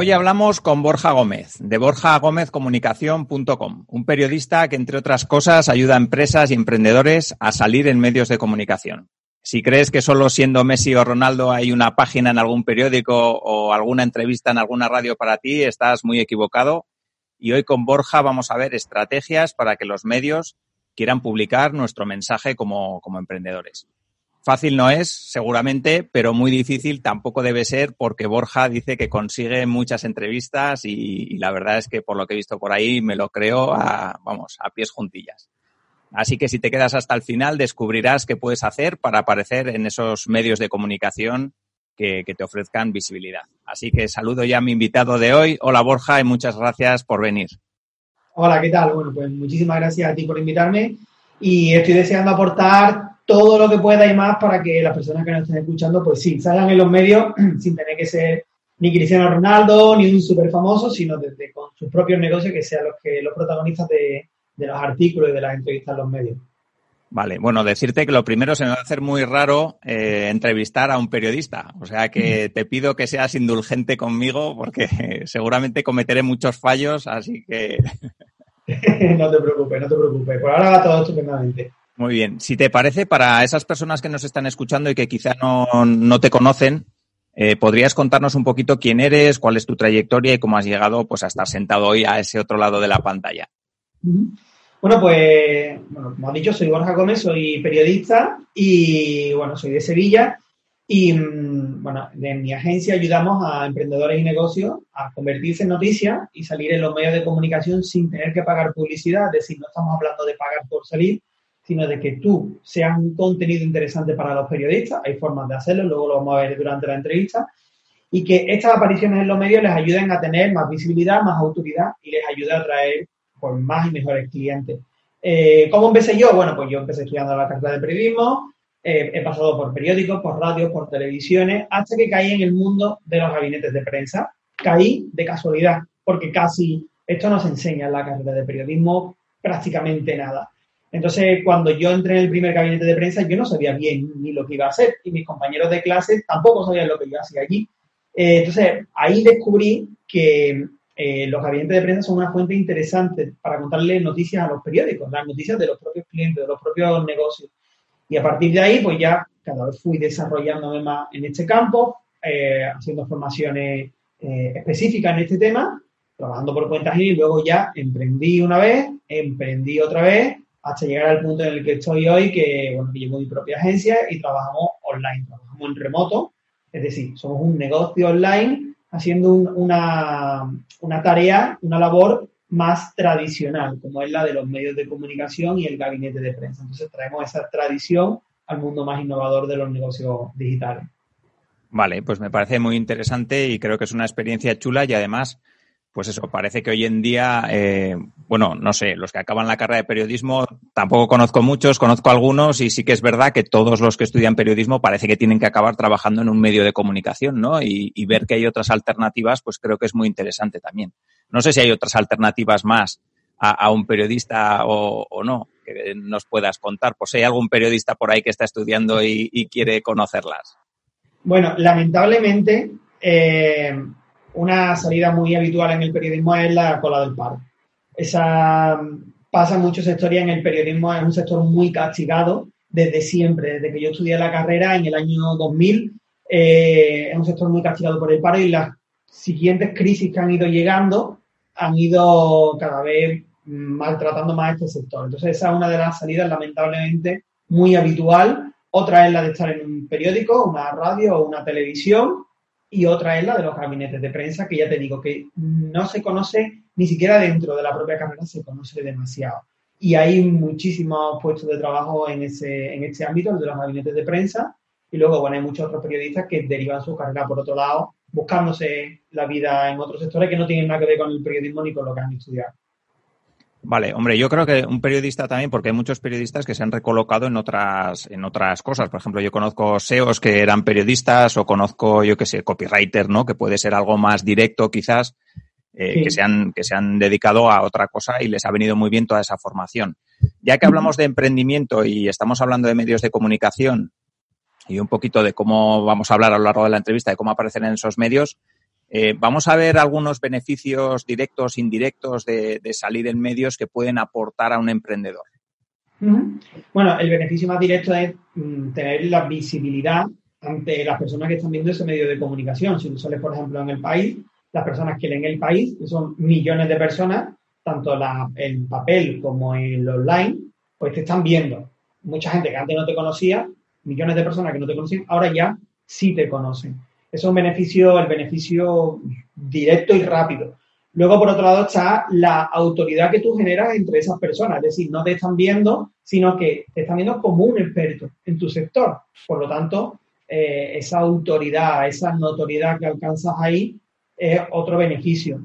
Hoy hablamos con Borja Gómez, de borjagómezcomunicación.com, un periodista que, entre otras cosas, ayuda a empresas y emprendedores a salir en medios de comunicación. Si crees que solo siendo Messi o Ronaldo hay una página en algún periódico o alguna entrevista en alguna radio para ti, estás muy equivocado. Y hoy con Borja vamos a ver estrategias para que los medios quieran publicar nuestro mensaje como, como emprendedores. Fácil no es, seguramente, pero muy difícil tampoco debe ser porque Borja dice que consigue muchas entrevistas y, la verdad es que por lo que he visto por ahí me lo creo a, vamos, a pies juntillas. Así que si te quedas hasta el final descubrirás qué puedes hacer para aparecer en esos medios de comunicación que, que te ofrezcan visibilidad. Así que saludo ya a mi invitado de hoy. Hola Borja y muchas gracias por venir. Hola, ¿qué tal? Bueno, pues muchísimas gracias a ti por invitarme y estoy deseando aportar todo lo que pueda y más para que las personas que nos estén escuchando, pues sí, salgan en los medios sin tener que ser ni Cristiano Ronaldo, ni un súper famoso, sino desde con sus propios negocios que sean los que los protagonistas de, los artículos y de las entrevistas en los medios. Vale, bueno, decirte que lo primero se me va a hacer muy raro eh, entrevistar a un periodista. O sea que te pido que seas indulgente conmigo porque seguramente cometeré muchos fallos, así que. no te preocupes, no te preocupes. Por ahora va todo estupendamente. Muy bien. Si te parece, para esas personas que nos están escuchando y que quizá no, te conocen, eh, ¿podrías contarnos un poquito quién eres, cuál es tu trayectoria y cómo has llegado pues, a estar sentado hoy a ese otro lado de la pantalla? Bueno, pues, bueno, como has dicho, soy Borja Gómez, soy periodista y, bueno, soy de Sevilla. Y, mm, bueno, en mi agencia ayudamos a emprendedores y negocios a convertirse en noticias y salir en los medios de comunicación sin tener que pagar publicidad. Es decir, no estamos hablando de pagar por salir, sino de que tú seas un contenido interesante para los periodistas. Hay formas de hacerlo, luego lo vamos a ver durante la entrevista. Y que estas apariciones en los medios les ayuden a tener más visibilidad, más autoridad y les ayude a atraer pues, más y mejores clientes. Eh, ¿Cómo empecé yo? Bueno, pues yo empecé estudiando la carrera de periodismo, eh, he pasado por periódicos, por radios, por televisiones, hasta que caí en el mundo de los gabinetes de prensa. Caí de casualidad, porque casi esto no se enseña en la carrera de periodismo prácticamente nada. Entonces, cuando yo entré en el primer gabinete de prensa, yo no sabía bien ni lo que iba a hacer y mis compañeros de clase tampoco sabían lo que iba a hacer allí. Eh, entonces, ahí descubrí que eh, los gabinetes de prensa son una fuente interesante para contarle noticias a los periódicos, las noticias de los propios clientes, de los propios negocios. Y a partir de ahí, pues ya cada vez fui desarrollándome más en este campo, eh, haciendo formaciones específicas en este tema, trabajando por cuentas y luego ya emprendí una vez, emprendí otra vez hasta llegar al punto en el que estoy hoy, que, bueno, que llevo mi propia agencia y trabajamos online, trabajamos en remoto, es decir, somos un negocio online haciendo una, una tarea, una labor más tradicional, como es la de los medios de comunicación y el gabinete de prensa. Entonces traemos esa tradición al mundo más innovador de los negocios digitales. Vale, pues me parece muy interesante y creo que es una experiencia chula y además pues eso, parece que hoy en día, eh, bueno, no sé, los que acaban la carrera de periodismo, tampoco conozco muchos, conozco algunos y sí que es verdad que todos los que estudian periodismo parece que tienen que acabar trabajando en un medio de comunicación, ¿no? Y, ver que hay otras alternativas, pues creo que es muy interesante también. No sé si hay otras alternativas más a, un periodista o, no, que nos puedas contar, pues hay algún periodista por ahí que está estudiando y, quiere conocerlas. Bueno, lamentablemente, eh, una salida muy habitual en el periodismo es la cola del paro. Esa pasa en muchos sectores en el periodismo, es un sector muy castigado desde siempre, desde que yo estudié la carrera en el año 2000, eh, es un sector muy castigado por el paro y las siguientes crisis que han ido llegando han ido cada vez maltratando más este sector. Entonces esa es una de las salidas lamentablemente muy habitual. Otra es la de estar en un periódico, una radio o una televisión y otra es la de los gabinetes de prensa, que ya te digo que no se conoce ni siquiera dentro de la propia carrera, se conoce demasiado. Y hay muchísimos puestos de trabajo en, ese, en este ámbito, el de los gabinetes de prensa, y luego, bueno, hay muchos otros periodistas que derivan su carrera por otro lado, buscándose la vida en otros sectores que no tienen nada que ver con el periodismo ni con lo que han estudiado. Vale, hombre, yo creo que un periodista también, porque hay muchos periodistas que se han recolocado en otras, en otras cosas. Por ejemplo, yo conozco SEOs que eran periodistas o conozco, yo qué sé, copywriter, ¿no? Que puede ser algo más directo quizás, eh, que, se han, que se han dedicado a otra cosa y les ha venido muy bien toda esa formación. Ya que hablamos de emprendimiento y estamos hablando de medios de comunicación y un poquito de cómo vamos a hablar a lo largo de la entrevista, de cómo aparecer en esos medios, eh, vamos a ver algunos beneficios directos, indirectos de, salir en medios que pueden aportar a un emprendedor. Bueno, el beneficio más directo es mm, tener la visibilidad ante las personas que están viendo ese medio de comunicación. Si tú sales, por ejemplo, en el país, las personas que leen el país, que son millones de personas, tanto en papel como en online, pues te están viendo. Mucha gente que antes no te conocía, millones de personas que no te conocían, ahora ya sí te conocen es un beneficio, el beneficio directo y rápido. Luego, por otro lado, está la autoridad que tú generas entre esas personas. Es decir, no te están viendo, sino que te están viendo como un experto en tu sector. Por lo tanto, eh, esa autoridad, esa notoriedad que alcanzas ahí es otro beneficio.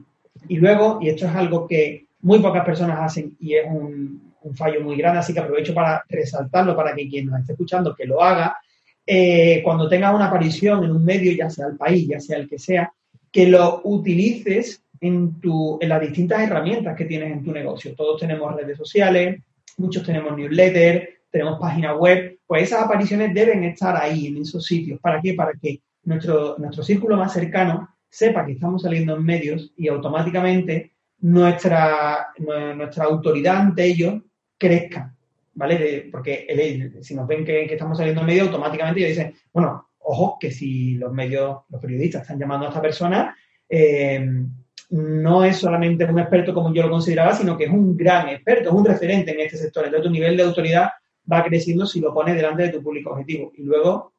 Y luego, y esto es algo que muy pocas personas hacen y es un, un fallo muy grande, así que aprovecho para resaltarlo para que quien nos esté escuchando que lo haga, eh, cuando tengas una aparición en un medio, ya sea el país, ya sea el que sea, que lo utilices en, tu, en las distintas herramientas que tienes en tu negocio. Todos tenemos redes sociales, muchos tenemos newsletter, tenemos página web, pues esas apariciones deben estar ahí, en esos sitios. ¿Para qué? Para que nuestro, nuestro círculo más cercano sepa que estamos saliendo en medios y automáticamente nuestra, nuestra autoridad ante ellos crezca. ¿Vale? porque si nos ven que, estamos saliendo en medio, automáticamente ellos dicen, bueno, ojo, que si los medios, los periodistas están llamando a esta persona, eh, no es solamente un experto como yo lo consideraba, sino que es un gran experto, es un referente en este sector. Entonces, tu nivel de autoridad va creciendo si lo pones delante de tu público objetivo. Y luego,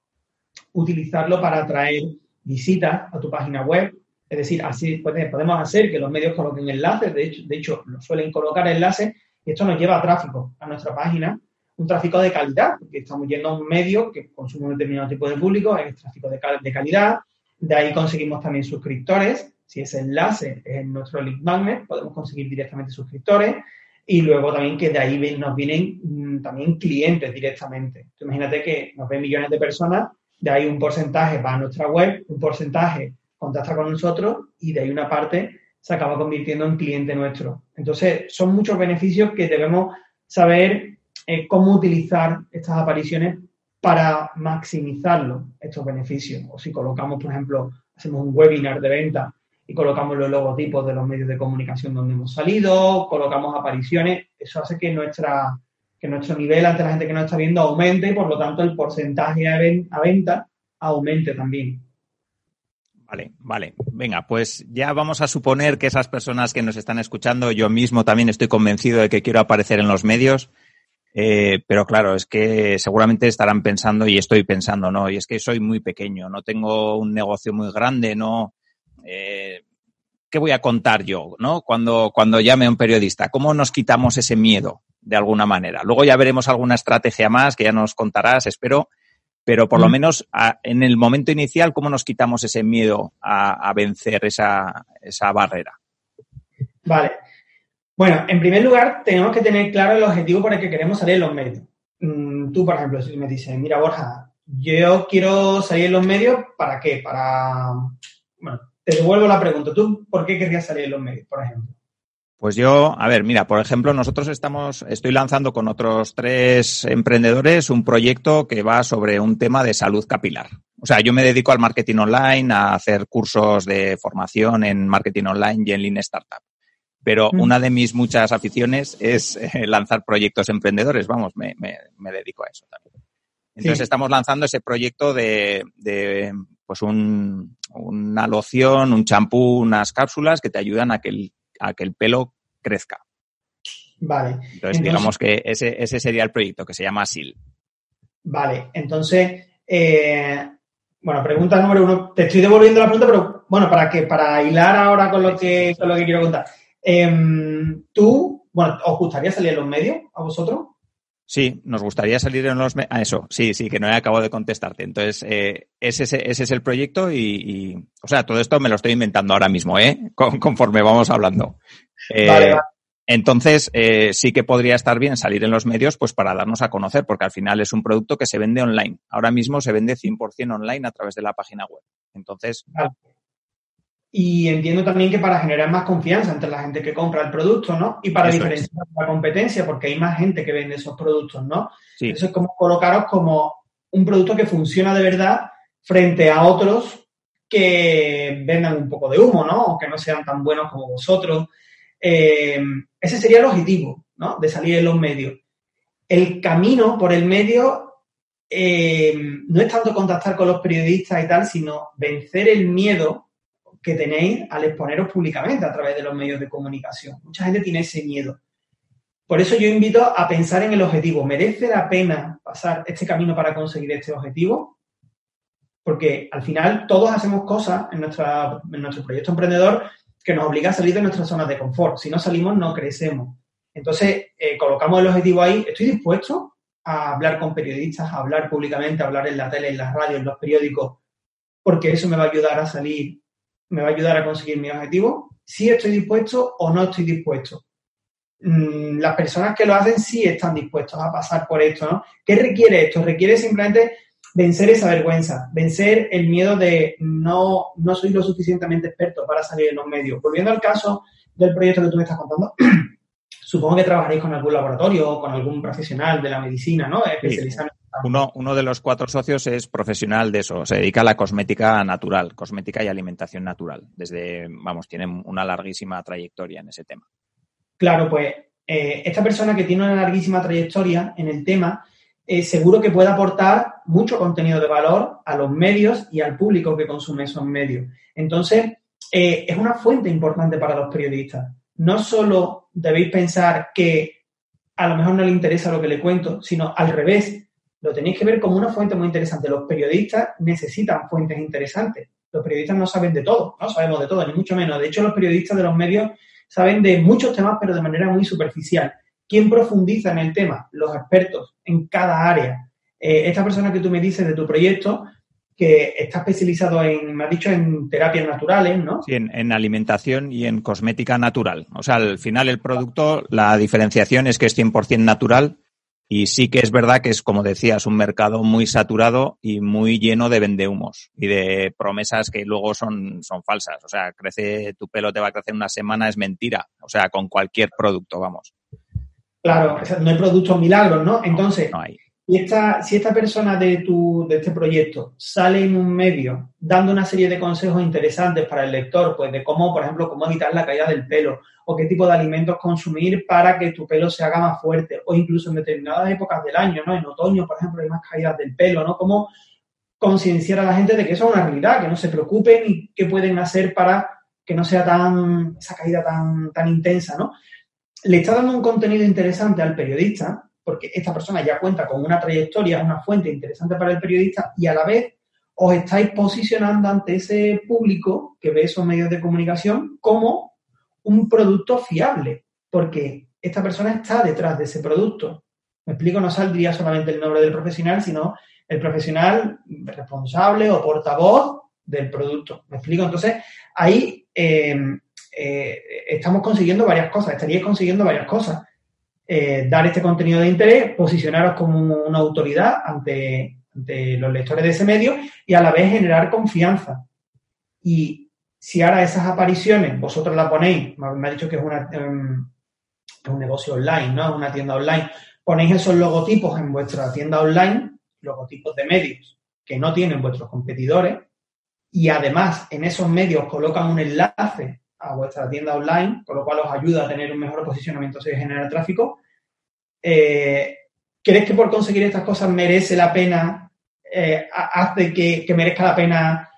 utilizarlo para atraer visitas a tu página web. Es decir, así podemos hacer que los medios coloquen enlaces, de hecho, de hecho suelen colocar enlaces y esto nos lleva a tráfico a nuestra página, un tráfico de calidad, porque estamos yendo a un medio que consume un determinado tipo de público, es tráfico de, de calidad, de ahí conseguimos también suscriptores, si ese enlace es nuestro link magnet, podemos conseguir directamente suscriptores. Y luego también que de ahí nos vienen mm, también clientes directamente. imagínate que nos ven millones de personas, de ahí un porcentaje va a nuestra web, un porcentaje contacta con nosotros y de ahí una parte se acaba convirtiendo en cliente nuestro. Entonces, son muchos beneficios que debemos saber eh, cómo utilizar estas apariciones para maximizarlo, estos beneficios. O si colocamos, por ejemplo, hacemos un webinar de venta y colocamos los logotipos de los medios de comunicación donde hemos salido, colocamos apariciones, eso hace que, nuestra, que nuestro nivel ante la gente que nos está viendo aumente y por lo tanto el porcentaje a venta aumente también. Vale, vale. Venga, pues ya vamos a suponer que esas personas que nos están escuchando, yo mismo también estoy convencido de que quiero aparecer en los medios, eh, pero claro, es que seguramente estarán pensando y estoy pensando, ¿no? Y es que soy muy pequeño, no tengo un negocio muy grande, ¿no? Eh, ¿Qué voy a contar yo, ¿no? Cuando, cuando llame a un periodista, ¿cómo nos quitamos ese miedo de alguna manera? Luego ya veremos alguna estrategia más que ya nos contarás, espero pero por lo mm. menos en el momento inicial, ¿cómo nos quitamos ese miedo a, vencer esa, barrera? Vale. Bueno, en primer lugar, tenemos que tener claro el objetivo por el que queremos salir en los medios. Mm, tú, por ejemplo, si me dices, mira, Borja, yo quiero salir en los medios, ¿para qué? Para. Bueno, te devuelvo la pregunta. ¿Tú por qué querrías salir en los medios, por ejemplo? Pues yo, a ver, mira, por ejemplo, nosotros estamos, estoy lanzando con otros tres emprendedores un proyecto que va sobre un tema de salud capilar. O sea, yo me dedico al marketing online, a hacer cursos de formación en marketing online y en Lean Startup. Pero una de mis muchas aficiones es eh, lanzar proyectos emprendedores. Vamos, me, dedico a eso también. Entonces estamos lanzando ese proyecto de, de pues un, una loción, un champú, unas cápsulas que te ayudan a que el a que el pelo crezca. Vale. Entonces, digamos que ese, ese sería el proyecto, que se llama SIL. Vale, entonces, eh, bueno, pregunta número uno. Te estoy devolviendo la pregunta, pero bueno, para que para hilar ahora con lo que, con lo que quiero contar. Em, ¿Tú, bueno, os gustaría salir en los medios a vosotros? Sí, nos gustaría salir en los... Ah, eso, sí, sí, que no he acabado de contestarte. Entonces, eh, ese, ese, es el proyecto y, O sea, todo esto me lo estoy inventando ahora mismo, ¿eh? conforme vamos hablando. Eh, vale, Entonces, eh, sí que podría estar bien salir en los medios pues para darnos a conocer, porque al final es un producto que se vende online. Ahora mismo se vende 100% online a través de la página web. Entonces... Y entiendo también que para generar más confianza entre la gente que compra el producto, ¿no? Y para diferenciar la competencia, porque hay más gente que vende esos productos, ¿no? Eso es como colocaros como un producto que funciona de verdad frente a otros que vendan un poco de humo, ¿no? O que no sean tan buenos como vosotros. Eh, ese sería el objetivo, ¿no? De salir en los medios. El camino por el medio eh, no es tanto contactar con los periodistas y tal, sino vencer el miedo que tenéis al exponeros públicamente a través de los medios de comunicación. Mucha gente tiene ese miedo. Por eso yo invito a pensar en el objetivo. ¿Merece la pena pasar este camino para conseguir este objetivo? Porque al final todos hacemos cosas en, nuestra, en nuestro proyecto emprendedor que nos obliga a salir de nuestras zonas de confort. Si no salimos, no crecemos. Entonces, eh, colocamos el objetivo ahí. Estoy dispuesto a hablar con periodistas, a hablar públicamente, a hablar en la tele, en la radio, en los periódicos, porque eso me va a ayudar a salir, me va a ayudar a conseguir mi objetivo. Si estoy dispuesto o no estoy dispuesto. Mm, las personas que lo hacen sí están dispuestos a pasar por esto, ¿no? ¿Qué requiere esto? Requiere simplemente vencer esa vergüenza, vencer el miedo de no, no soy lo suficientemente experto para salir en los medios. Volviendo al caso del proyecto que tú me estás contando, supongo que trabajaréis con algún laboratorio o con algún profesional de la medicina, ¿no? Especializado. Uno, uno de los cuatro socios es profesional de eso, se dedica a la cosmética natural, cosmética y alimentación natural. Desde, vamos, tiene una larguísima trayectoria en ese tema. Claro, pues eh, esta persona que tiene una larguísima trayectoria en el tema eh, seguro que puede aportar mucho contenido de valor a los medios y al público que consume esos medios. Entonces, eh, es una fuente importante para los periodistas. No solo debéis pensar que a lo mejor no le interesa lo que le cuento, sino al revés. Lo tenéis que ver como una fuente muy interesante. Los periodistas necesitan fuentes interesantes. Los periodistas no saben de todo, no sabemos de todo, ni mucho menos. De hecho, los periodistas de los medios saben de muchos temas, pero de manera muy superficial. ¿Quién profundiza en el tema? Los expertos en cada área. Eh, esta persona que tú me dices de tu proyecto, que está especializado en, me has dicho, en terapias naturales, ¿no? Sí, en, alimentación y en cosmética natural. O sea, al final el producto, la diferenciación es que es 100% natural y sí que es verdad que es, como decías, un mercado muy saturado y muy lleno de vendehumos y de promesas que luego son, son falsas. O sea, crece, tu pelo te va a crecer una semana, es mentira. O sea, con cualquier producto, vamos. Claro, no hay productos milagros, ¿no? Entonces, Y esta, si esta persona de, tu, de este proyecto sale en un medio dando una serie de consejos interesantes para el lector, pues de cómo, por ejemplo, cómo evitar la caída del pelo o qué tipo de alimentos consumir para que tu pelo se haga más fuerte o incluso en determinadas épocas del año, ¿no? En otoño, por ejemplo, hay más caídas del pelo, ¿no? Cómo concienciar a la gente de que eso es una realidad, que no se preocupen y qué pueden hacer para que no sea tan, esa caída tan, tan intensa, ¿no? le está dando un contenido interesante al periodista, porque esta persona ya cuenta con una trayectoria, una fuente interesante para el periodista, y a la vez os estáis posicionando ante ese público que ve esos medios de comunicación como un producto fiable, porque esta persona está detrás de ese producto. Me explico, no saldría solamente el nombre del profesional, sino el profesional responsable o portavoz del producto. ¿Me explico? Entonces, ahí eh, eh, estamos consiguiendo varias cosas, estaríais consiguiendo varias cosas. Eh, dar este contenido de interés, posicionaros como una autoridad ante, los lectores de ese medio y a la vez generar confianza. Y si ahora esas apariciones vosotros la ponéis, me ha dicho que es em, un negocio online, ¿no? Una tienda online, ponéis esos logotipos en vuestra tienda online, logotipos de medios que no tienen vuestros competidores, y además en esos medios colocan un enlace a vuestra tienda online, con lo cual os ayuda a tener un mejor posicionamiento si generar tráfico. Eh, ¿Crees que por conseguir estas cosas merece la pena, eh, hace que, merezca la pena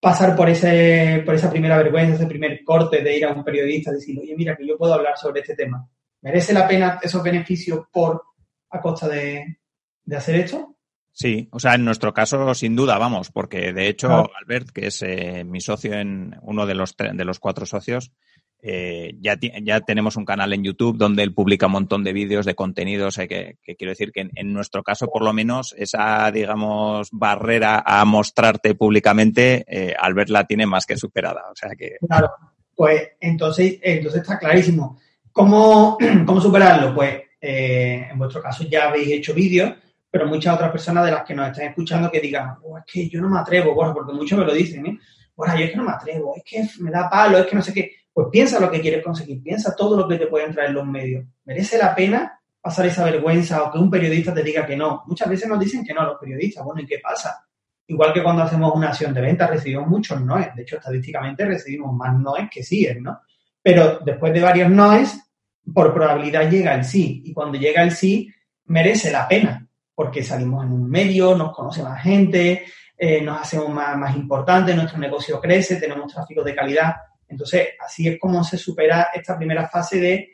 pasar por, ese, por esa primera vergüenza, ese primer corte de ir a un periodista y decir, oye, mira, que yo puedo hablar sobre este tema? ¿Merece la pena esos beneficios por a costa de, de hacer esto? Sí, o sea, en nuestro caso, sin duda, vamos, porque de hecho, Albert, que es eh, mi socio en uno de los, de los cuatro socios, eh, ya, ya tenemos un canal en YouTube donde él publica un montón de vídeos, de contenidos, eh, que, quiero decir que en, nuestro caso, por lo menos, esa, digamos, barrera a mostrarte públicamente, Albert la tiene más que superada. O sea que. Claro, pues entonces, entonces está clarísimo. ¿Cómo, cómo superarlo? Pues eh, en vuestro caso ya habéis hecho vídeos, pero muchas otras personas de las que nos están escuchando que digan, oh, es que yo no me atrevo, porque muchos me lo dicen, ¿eh? Bueno, yo es que no me atrevo, es que me da palo, es que no sé qué. Pues piensa lo que quieres conseguir, piensa todo lo que te pueden traer los medios. ¿Merece la pena pasar esa vergüenza o que un periodista te diga que no? Muchas veces nos dicen que no los periodistas. Bueno, ¿y qué pasa? Igual que cuando hacemos una acción de venta recibimos muchos noes. De hecho, estadísticamente recibimos más noes que síes, ¿no? Pero después de varios noes, por probabilidad llega el sí. Y cuando llega el sí, merece la pena, porque salimos en un medio, nos conoce más gente, eh, nos hacemos más, más importantes, nuestro negocio crece, tenemos tráfico de calidad. Entonces, así es como se supera esta primera fase de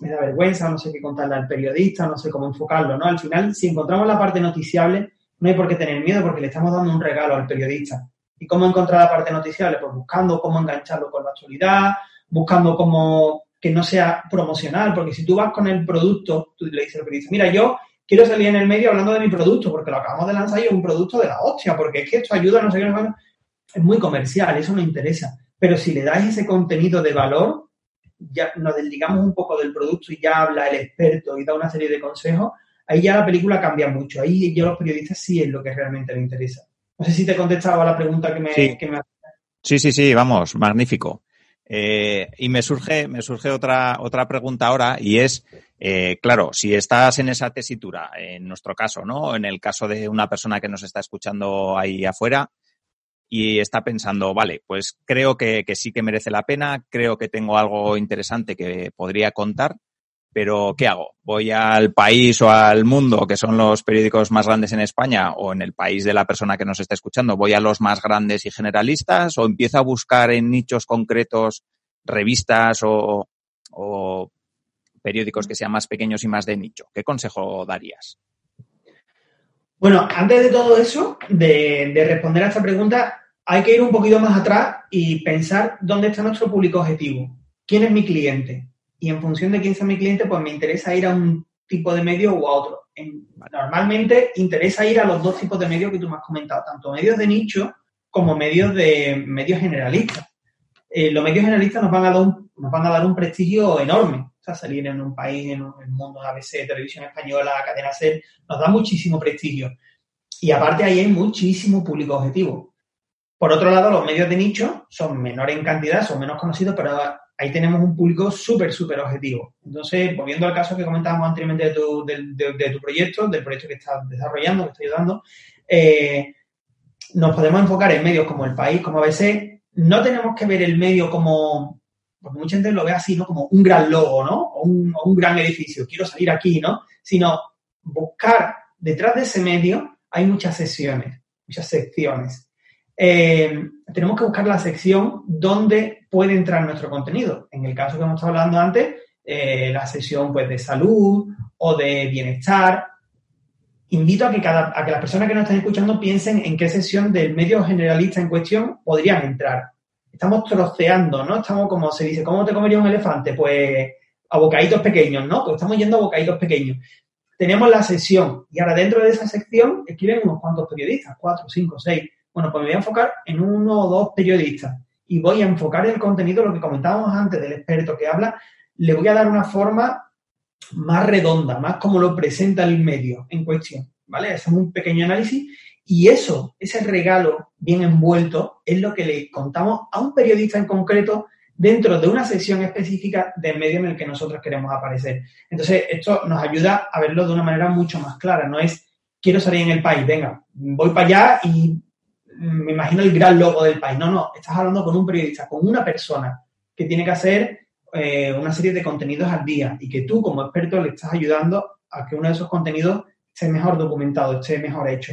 me da vergüenza, no sé qué contarle al periodista, no sé cómo enfocarlo, ¿no? Al final, si encontramos la parte noticiable, no hay por qué tener miedo porque le estamos dando un regalo al periodista. ¿Y cómo encontrar la parte noticiable? Pues buscando cómo engancharlo con la actualidad, buscando cómo que no sea promocional, porque si tú vas con el producto, tú le dices al periodista, mira, yo quiero salir en el medio hablando de mi producto, porque lo acabamos de lanzar y es un producto de la hostia, porque es que esto ayuda, no sé qué, es muy comercial, eso no interesa. Pero si le dais ese contenido de valor, ya nos desligamos un poco del producto y ya habla el experto y da una serie de consejos, ahí ya la película cambia mucho. Ahí yo los periodistas sí es lo que realmente les interesa. No sé si te he contestado a la pregunta que me, sí. que me... Sí, sí, sí, vamos, magnífico. Eh, y me surge, me surge otra, otra pregunta ahora y es, eh, claro, si estás en esa tesitura, en nuestro caso, ¿no? En el caso de una persona que nos está escuchando ahí afuera y está pensando, vale, pues creo que, que sí que merece la pena, creo que tengo algo interesante que podría contar, pero ¿qué hago? ¿Voy al país o al mundo, que son los periódicos más grandes en España, o en el país de la persona que nos está escuchando? ¿Voy a los más grandes y generalistas o empiezo a buscar en nichos concretos revistas o, periódicos que sean más pequeños y más de nicho? ¿Qué consejo darías? Bueno, antes de todo eso, de, responder a esta pregunta, hay que ir un poquito más atrás y pensar dónde está nuestro público objetivo. ¿Quién es mi cliente? Y en función de quién sea mi cliente, pues me interesa ir a un tipo de medio u a otro. En, normalmente interesa ir a los dos tipos de medios que tú me has comentado, tanto medios de nicho como medios de medios generalistas. Eh, los medios generalistas nos van, a dar un, nos van a dar un prestigio enorme. O sea, salir en un país, en, el mundo, ABC, Televisión Española, Cadena SER, nos da muchísimo prestigio. Y aparte ahí hay muchísimo público objetivo. Por otro lado, los medios de nicho son menores en cantidad, son menos conocidos, pero ahí tenemos un público súper, súper objetivo. Entonces, volviendo al caso que comentábamos anteriormente de tu, de, tu proyecto, del proyecto que estás desarrollando, que estás ayudando, eh, nos podemos enfocar en medios como El País, como ABC. No tenemos que ver el medio como, porque mucha gente lo ve así, ¿no? Como un gran logo, ¿no? O un, o un gran edificio, quiero salir aquí, ¿no? Sino buscar detrás de ese medio hay muchas sesiones, muchas secciones. Eh, tenemos que buscar la sección donde puede entrar nuestro contenido. En el caso que hemos estado hablando antes, eh, la sección pues, de salud o de bienestar. Invito a que, cada, a que las personas que nos están escuchando piensen en qué sección del medio generalista en cuestión podrían entrar. Estamos troceando, ¿no? Estamos, como se dice, ¿cómo te comería un elefante? Pues a bocaditos pequeños, ¿no? Pues estamos yendo a bocaditos pequeños. Tenemos la sección y ahora dentro de esa sección escriben unos cuantos periodistas, cuatro, cinco, seis bueno, pues me voy a enfocar en uno o dos periodistas y voy a enfocar el contenido, lo que comentábamos antes del experto que habla, le voy a dar una forma más redonda, más como lo presenta el medio en cuestión, ¿vale? Hacemos un pequeño análisis y eso, ese regalo bien envuelto, es lo que le contamos a un periodista en concreto dentro de una sección específica del medio en el que nosotros queremos aparecer. Entonces, esto nos ayuda a verlo de una manera mucho más clara. No es, quiero salir en el país, venga, voy para allá y me imagino el gran logo del país. No, no, estás hablando con un periodista, con una persona que tiene que hacer eh, una serie de contenidos al día y que tú como experto le estás ayudando a que uno de esos contenidos esté mejor documentado, esté mejor hecho.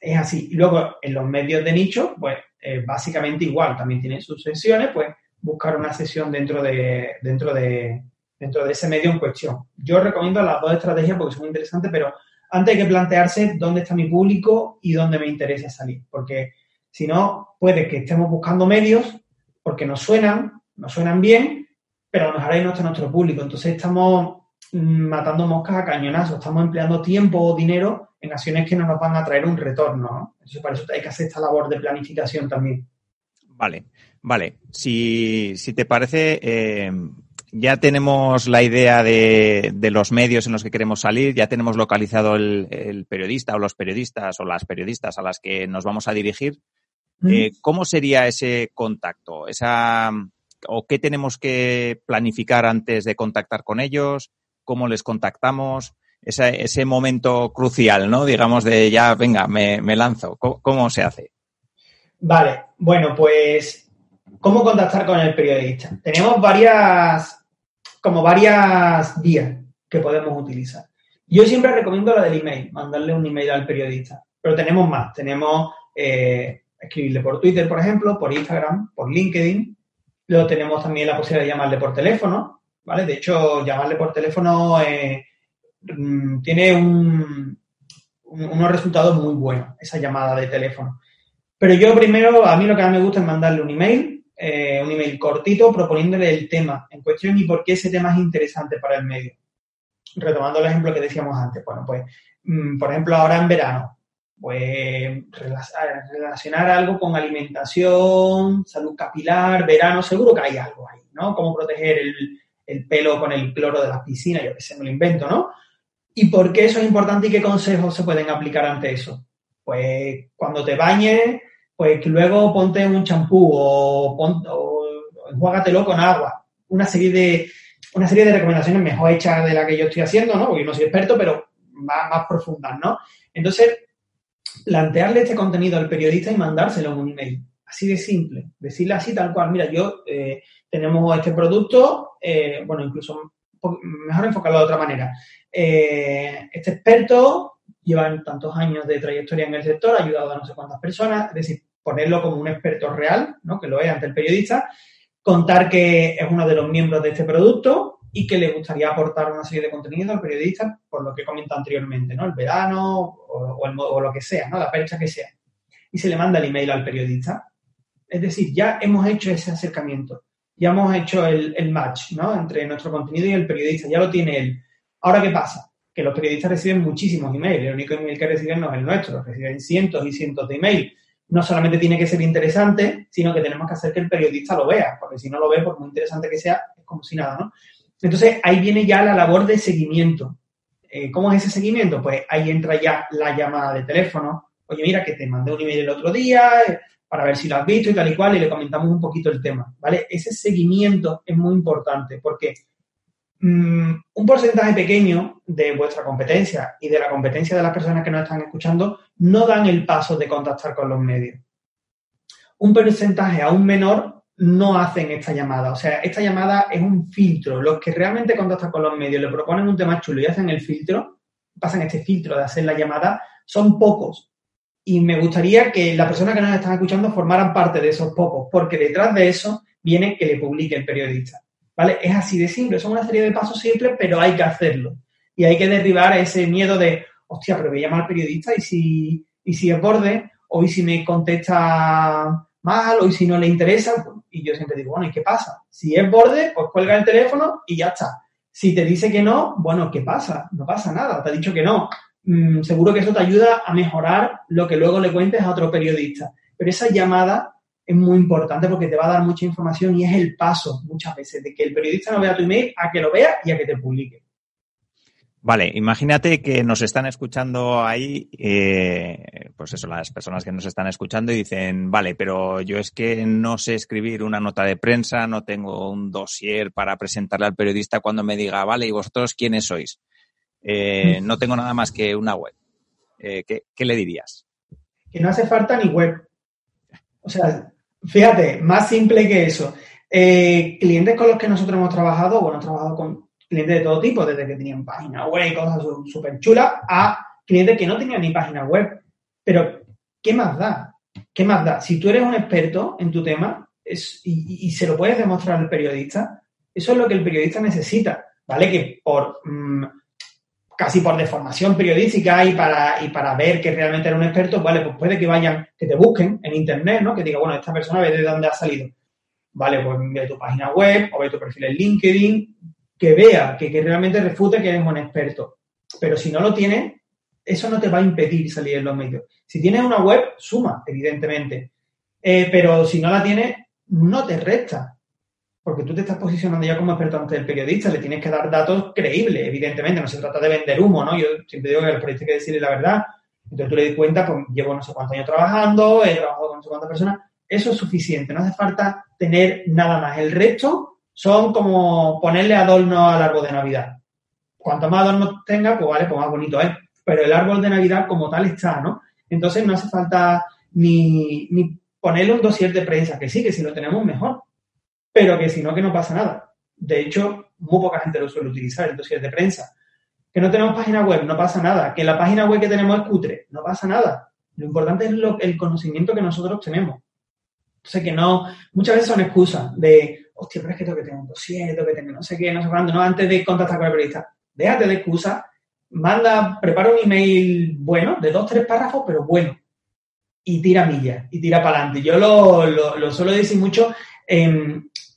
Es así. Y luego en los medios de nicho, pues eh, básicamente igual, también tienen sus sesiones, pues buscar una sesión dentro de, dentro de, dentro de ese medio en cuestión. Yo recomiendo las dos estrategias porque son interesantes, pero antes hay que plantearse dónde está mi público y dónde me interesa salir, porque si no, puede que estemos buscando medios porque nos suenan, nos suenan bien, pero a lo mejor ahí no está nuestro público. Entonces estamos matando moscas a cañonazos, estamos empleando tiempo o dinero en acciones que no nos van a traer un retorno. ¿no? Entonces, para eso hay que hacer esta labor de planificación también. Vale, vale. Si, si te parece, eh, ya tenemos la idea de, los medios en los que queremos salir, ya tenemos localizado el, periodista o los periodistas o las periodistas a las que nos vamos a dirigir. Eh, ¿Cómo sería ese contacto? Esa, ¿O qué tenemos que planificar antes de contactar con ellos? ¿Cómo les contactamos? ese momento crucial, ¿no? Digamos de ya, venga, me, lanzo. ¿Cómo, se hace? Vale, bueno, pues, ¿cómo contactar con el periodista? Tenemos varias, como varias vías que podemos utilizar. Yo siempre recomiendo la del email, mandarle un email al periodista, pero tenemos más. Tenemos eh, escribirle por Twitter, por ejemplo, por Instagram, por LinkedIn. Luego tenemos también la posibilidad de llamarle por teléfono, ¿vale? De hecho, llamarle por teléfono eh, Mm, tiene un, unos resultados muy buenos, esa llamada de teléfono. Pero yo primero, a mí lo que más me gusta es mandarle un email, eh, un email cortito, proponiéndole el tema en cuestión y por qué ese tema es interesante para el medio. Retomando el ejemplo que decíamos antes, bueno, pues, mm, por ejemplo, ahora en verano, pues relacionar algo con alimentación, salud capilar, verano, seguro que hay algo ahí, ¿no? Cómo proteger el, el pelo con el cloro de las piscinas, yo que sé, me lo invento, ¿no? ¿Y por qué eso es importante y qué consejos se pueden aplicar ante eso? Pues cuando te bañes, pues luego ponte un champú o, o, enjuágatelo con agua. Una serie de una serie de recomendaciones mejor hechas de la que yo estoy haciendo, ¿no? Porque yo no soy experto, pero más, más profundas, ¿no? Entonces, plantearle este contenido al periodista y mandárselo en un email. Así de simple. Decirle así tal cual. Mira, yo eh, tenemos este producto, eh, bueno, incluso mejor enfocarlo de otra manera. Eh, este experto lleva tantos años de trayectoria en el sector, ha ayudado a no sé cuántas personas, es decir, ponerlo como un experto real, ¿no? que lo es ante el periodista, contar que es uno de los miembros de este producto y que le gustaría aportar una serie de contenido al periodista, por lo que he comentado anteriormente, ¿no? El verano o, o lo que sea, ¿no? La percha que sea. Y se le manda el email al periodista. Es decir, ya hemos hecho ese acercamiento ya hemos hecho el, match ¿no? entre nuestro contenido y el periodista, ya lo tiene él. Ahora, ¿qué pasa? Que los periodistas reciben muchísimos emails, el único email que reciben no es el nuestro, reciben cientos y cientos de emails. No solamente tiene que ser interesante, sino que tenemos que hacer que el periodista lo vea, porque si no lo ve, por muy interesante que sea, es como si nada, ¿no? Entonces, ahí viene ya la labor de seguimiento. Eh, ¿Cómo es ese seguimiento? Pues ahí entra ya la llamada de teléfono. Oye, mira, que te mandé un email el otro día, para ver si lo has visto y tal y cual, y le comentamos un poquito el tema, ¿vale? Ese seguimiento es muy importante porque mm, un porcentaje pequeño de vuestra competencia y de la competencia de las personas que nos están escuchando no dan el paso de contactar con los medios. Un porcentaje aún menor no hacen esta llamada. O sea, esta llamada es un filtro. Los que realmente contactan con los medios, le proponen un tema chulo y hacen el filtro, pasan este filtro de hacer la llamada, son pocos y me gustaría que la persona que nos están escuchando formaran parte de esos pocos, porque detrás de eso viene que le publique el periodista. ¿Vale? Es así de simple, son una serie de pasos simples, pero hay que hacerlo. Y hay que derribar ese miedo de, hostia, pero voy a llamar al periodista y si, y si es borde, o y si me contesta mal, o y si no le interesa, y yo siempre digo, bueno, ¿y qué pasa? Si es borde, pues cuelga el teléfono y ya está. Si te dice que no, bueno, ¿qué pasa? No pasa nada, te ha dicho que no. Mm, seguro que eso te ayuda a mejorar lo que luego le cuentes a otro periodista. Pero esa llamada es muy importante porque te va a dar mucha información y es el paso muchas veces de que el periodista no vea tu email a que lo vea y a que te publique. Vale, imagínate que nos están escuchando ahí, eh, pues eso, las personas que nos están escuchando y dicen, vale, pero yo es que no sé escribir una nota de prensa, no tengo un dossier para presentarle al periodista cuando me diga, vale, ¿y vosotros quiénes sois? Eh, no tengo nada más que una web. Eh, ¿qué, le dirías? Que no hace falta ni web. O sea, fíjate, más simple que eso. Eh, clientes con los que nosotros hemos trabajado, bueno, hemos trabajado con clientes de todo tipo, desde que tenían página web y cosas súper chulas, a clientes que no tenían ni página web. Pero, ¿qué más da? ¿Qué más da? Si tú eres un experto en tu tema y, se lo puedes demostrar al periodista, eso es lo que el periodista necesita, ¿vale? Que por... Mm, casi por deformación periodística y para, y para ver que realmente era un experto, vale, pues puede que vayan, que te busquen en internet, ¿no? Que diga, bueno, esta persona ve de dónde ha salido. Vale, pues ve tu página web o ve tu perfil en LinkedIn, que vea, que, realmente refute que eres un experto. Pero si no lo tiene, eso no te va a impedir salir en los medios. Si tienes una web, suma, evidentemente. Eh, pero si no la tienes, no te resta. Porque tú te estás posicionando ya como experto ante el periodista, le tienes que dar datos creíbles, evidentemente, no se trata de vender humo, ¿no? Yo siempre digo que al periodista hay que decirle la verdad. Entonces tú le das cuenta, pues llevo no sé cuántos años trabajando, he trabajado con no sé cuántas personas, eso es suficiente, no hace falta tener nada más. El resto son como ponerle adorno al árbol de Navidad. Cuanto más adorno tenga, pues vale, pues más bonito es. Pero el árbol de Navidad como tal está, ¿no? Entonces no hace falta ni, ni ponerle un dossier de prensa, que sí, que si lo tenemos mejor, pero que si no, que no pasa nada. De hecho, muy poca gente lo suele utilizar, el dossier de prensa. Que no tenemos página web, no pasa nada. Que la página web que tenemos es cutre, no pasa nada. Lo importante es el conocimiento que nosotros tenemos. Entonces, que no, muchas veces son excusas de, hostia, pero es que tengo que tener un dossier, tengo que tener no sé qué, no sé cuándo, no, antes de contactar con el periodista. Déjate de excusas, manda, prepara un email bueno, de dos, tres párrafos, pero bueno. Y tira millas, y tira para adelante. Yo lo, lo, suelo decir mucho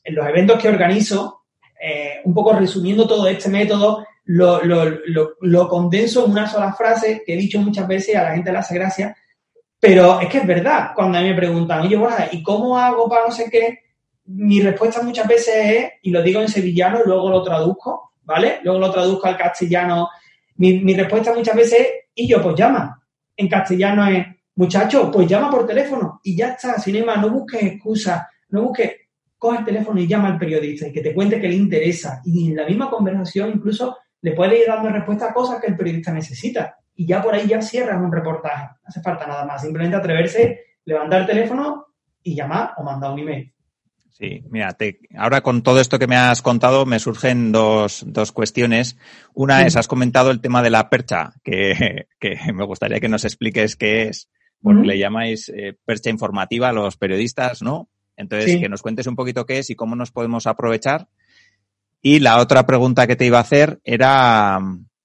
en, los eventos que organizo, eh, un poco resumiendo todo este método, lo, lo, condenso en una sola frase que he dicho muchas veces y a la gente le hace gracia, pero es que es verdad, cuando a mí me preguntan, oye, Borja, ¿y cómo hago para no sé qué? Mi respuesta muchas veces es, y lo digo en sevillano, luego lo traduzco, ¿vale? Luego lo traduzco al castellano. Mi, mi respuesta muchas veces es, y yo, pues llama. En castellano es, muchacho, pues llama por teléfono y ya está, sin más, no busques excusas, no busques, coge el teléfono y llama al periodista y que te cuente que le interesa. Y en la misma conversación incluso le puede ir dando respuesta a cosas que el periodista necesita y ya por ahí ya cierras un reportaje. No hace falta nada más. Simplemente atreverse, levantar el teléfono y llamar o mandar un email. Sí, mira, ahora con todo esto que me has contado me surgen dos, dos cuestiones. Una es, has comentado el tema de la percha, que, me gustaría que nos expliques qué es, porque le llamáis eh, percha informativa a los periodistas, ¿no? Entonces, que nos cuentes un poquito qué es y cómo nos podemos aprovechar. Y la otra pregunta que te iba a hacer era,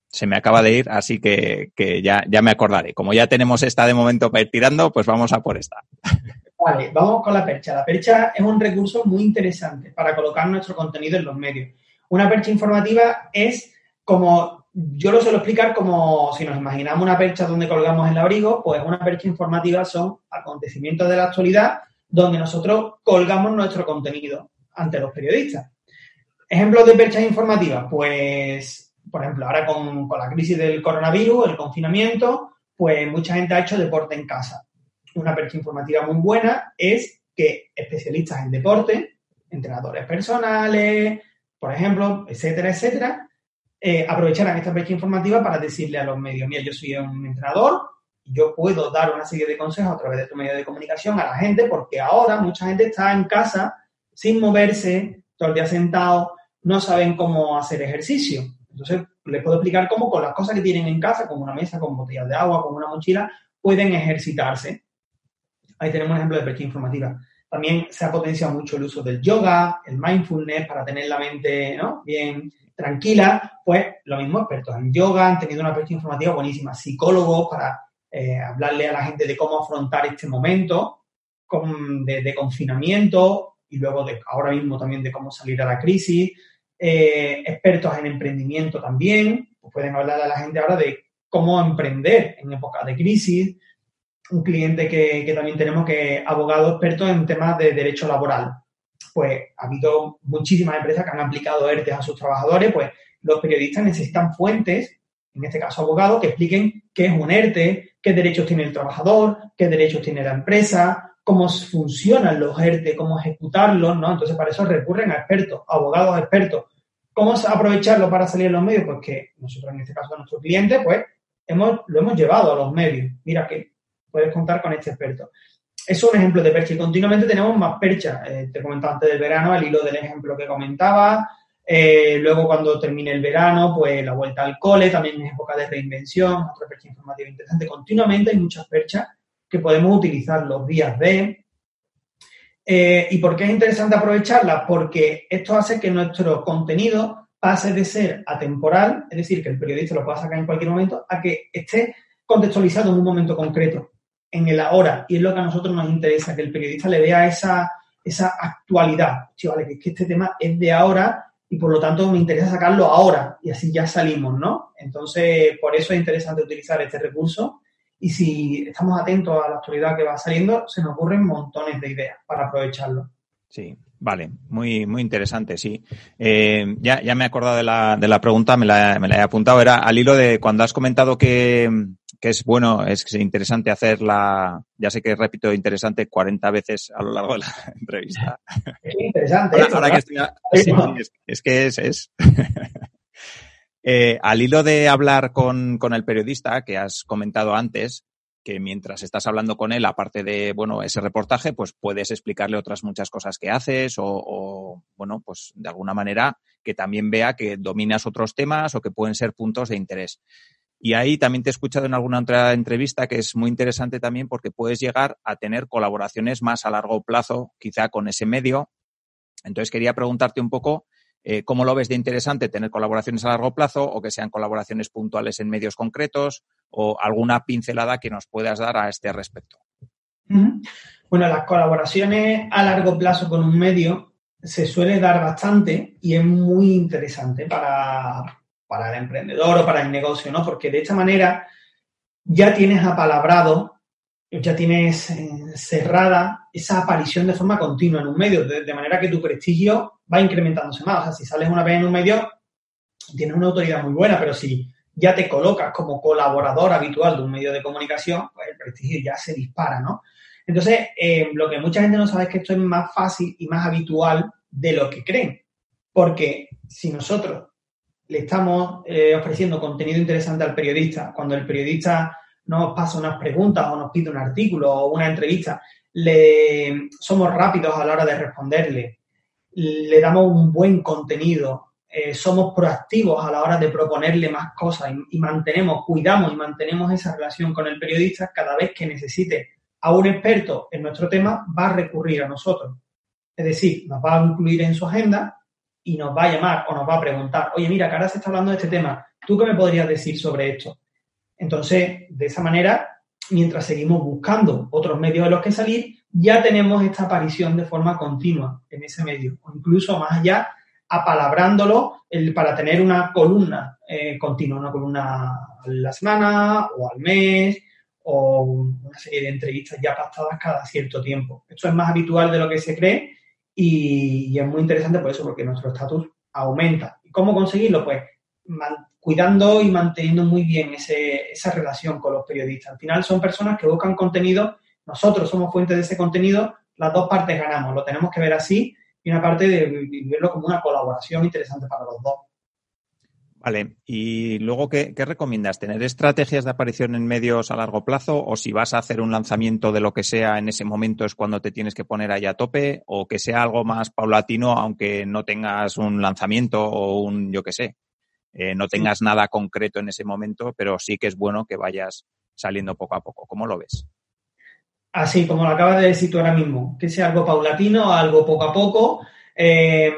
se me acaba de ir, así que, ya, ya me acordaré. Como ya tenemos esta de momento para ir tirando, pues vamos a por esta. Vale, vamos con la percha. La percha es un recurso muy interesante para colocar nuestro contenido en los medios. Una percha informativa es como, yo lo suelo explicar como si nos imaginamos una percha donde colgamos el abrigo, pues una percha informativa son acontecimientos de la actualidad donde nosotros colgamos nuestro contenido ante los periodistas. Ejemplos de perchas informativas, pues por ejemplo, ahora con, la crisis del coronavirus, el confinamiento, pues mucha gente ha hecho deporte en casa. Una percha informativa muy buena es que especialistas en deporte, entrenadores personales, por ejemplo, etcétera, etcétera, eh, aprovecharán esta percha informativa para decirle a los medios, mira, yo soy un entrenador, yo puedo dar una serie de consejos a través de tu medio de comunicación a la gente, porque ahora mucha gente está en casa sin moverse, todo el día sentado, no saben cómo hacer ejercicio. Entonces, les puedo explicar cómo con las cosas que tienen en casa, como una mesa, con botellas de agua, con una mochila, pueden ejercitarse. Ahí tenemos un ejemplo de percha informativa. También se ha potenciado mucho el uso del yoga, el mindfulness para tener la mente bien tranquila. Pues lo mismo, expertos en yoga han tenido una percha informativa buenísima. Psicólogos para eh, hablarle a la gente de cómo afrontar este momento de, confinamiento y luego de, ahora mismo también de cómo salir a la crisis. Eh, expertos en emprendimiento también, pues pueden hablar a la gente ahora de cómo emprender en época de crisis. Un cliente que, también tenemos que abogado experto en temas de derecho laboral. Pues ha habido muchísimas empresas que han aplicado ERTE a sus trabajadores, pues los periodistas necesitan fuentes, en este caso abogados, que expliquen qué es un ERTE, qué derechos tiene el trabajador, qué derechos tiene la empresa, cómo funcionan los ERTE, cómo ejecutarlos, ¿no? Entonces, para eso recurren a expertos, abogados expertos, ¿Cómo aprovecharlo para salir en los medios? Pues que nosotros, en este caso, nuestro cliente, pues hemos, lo hemos llevado a los medios. Mira que puedes contar con este experto. Es un ejemplo de percha y continuamente tenemos más percha. Eh, te comentaba antes del verano, al hilo del ejemplo que comentaba. Eh, luego, cuando termine el verano, pues la vuelta al cole, también es época de reinvención, otra percha informativa interesante. Continuamente hay muchas perchas que podemos utilizar los días de, eh, ¿Y por qué es interesante aprovecharla? Porque esto hace que nuestro contenido pase de ser atemporal, es decir, que el periodista lo pueda sacar en cualquier momento, a que esté contextualizado en un momento concreto, en el ahora. Y es lo que a nosotros nos interesa, que el periodista le vea esa, esa actualidad. Vale, que, que este tema es de ahora y por lo tanto me interesa sacarlo ahora y así ya salimos, ¿no? Entonces, por eso es interesante utilizar este recurso y si estamos atentos a la actualidad que va saliendo, se nos ocurren montones de ideas para aprovecharlo. Sí, Vale, muy, muy interesante, sí. Eh, ya, ya me he acordado de la, de la pregunta, me la, me la, he apuntado. Era al hilo de cuando has comentado que, que es bueno, es interesante hacer la, ya sé que repito interesante 40 veces a lo largo de la entrevista. Es interesante. ahora, que estoy, sí, es, es, que es, es. eh, al hilo de hablar con, con el periodista que has comentado antes, que mientras estás hablando con él, aparte de, bueno, ese reportaje, pues puedes explicarle otras muchas cosas que haces o, o, bueno, pues de alguna manera que también vea que dominas otros temas o que pueden ser puntos de interés. Y ahí también te he escuchado en alguna otra entrevista que es muy interesante también porque puedes llegar a tener colaboraciones más a largo plazo, quizá con ese medio. Entonces quería preguntarte un poco eh, ¿Cómo lo ves de interesante tener colaboraciones a largo plazo o que sean colaboraciones puntuales en medios concretos o alguna pincelada que nos puedas dar a este respecto? Bueno, las colaboraciones a largo plazo con un medio se suele dar bastante y es muy interesante para, para el emprendedor o para el negocio, ¿no? Porque de esta manera ya tienes apalabrado ya tienes eh, cerrada esa aparición de forma continua en un medio, de, manera que tu prestigio va incrementándose más. O sea, si sales una vez en un medio, tienes una autoridad muy buena, pero si ya te colocas como colaborador habitual de un medio de comunicación, pues el prestigio ya se dispara, ¿no? Entonces, eh, lo que mucha gente no sabe es que esto es más fácil y más habitual de lo que creen. Porque si nosotros le estamos eh, ofreciendo contenido interesante al periodista, cuando el periodista nos pasa unas preguntas o nos pide un artículo o una entrevista, le somos rápidos a la hora de responderle, le damos un buen contenido, eh, somos proactivos a la hora de proponerle más cosas y, y, mantenemos, cuidamos y mantenemos esa relación con el periodista cada vez que necesite. A un experto en nuestro tema, va a recurrir a nosotros. Es decir, nos va a incluir en su agenda y nos va a llamar o nos va a preguntar, oye, mira, que ahora se está hablando de este tema, ¿tú qué me podrías decir sobre esto? Entonces, de esa manera, mientras seguimos buscando otros medios de los que salir, ya tenemos esta aparición de forma continua en ese medio, o incluso más allá, apalabrándolo el, para tener una columna eh, continua, una columna a la semana o al mes, o una serie de entrevistas ya pactadas cada cierto tiempo. Esto es más habitual de lo que se cree y, es muy interesante por eso, porque nuestro estatus aumenta. ¿Y cómo conseguirlo? Pues cuidando y manteniendo muy bien ese, esa relación con los periodistas. Al final son personas que buscan contenido, nosotros somos fuentes de ese contenido, las dos partes ganamos, lo tenemos que ver así y una parte de verlo como una colaboración interesante para los dos. Vale, y luego, ¿qué, ¿qué, recomiendas? ¿Tener estrategias de aparición en medios a largo plazo? ¿O si vas a hacer un lanzamiento de lo que sea en ese momento es cuando te tienes que poner ahí a tope? ¿O que sea algo más paulatino aunque no tengas un lanzamiento o un, yo qué sé, eh, no tengas nada concreto en ese momento, pero sí que es bueno que vayas saliendo poco a poco. ¿Cómo lo ves? Así, como lo acabas de decir tú ahora mismo, que sea algo paulatino, algo poco a poco. Eh,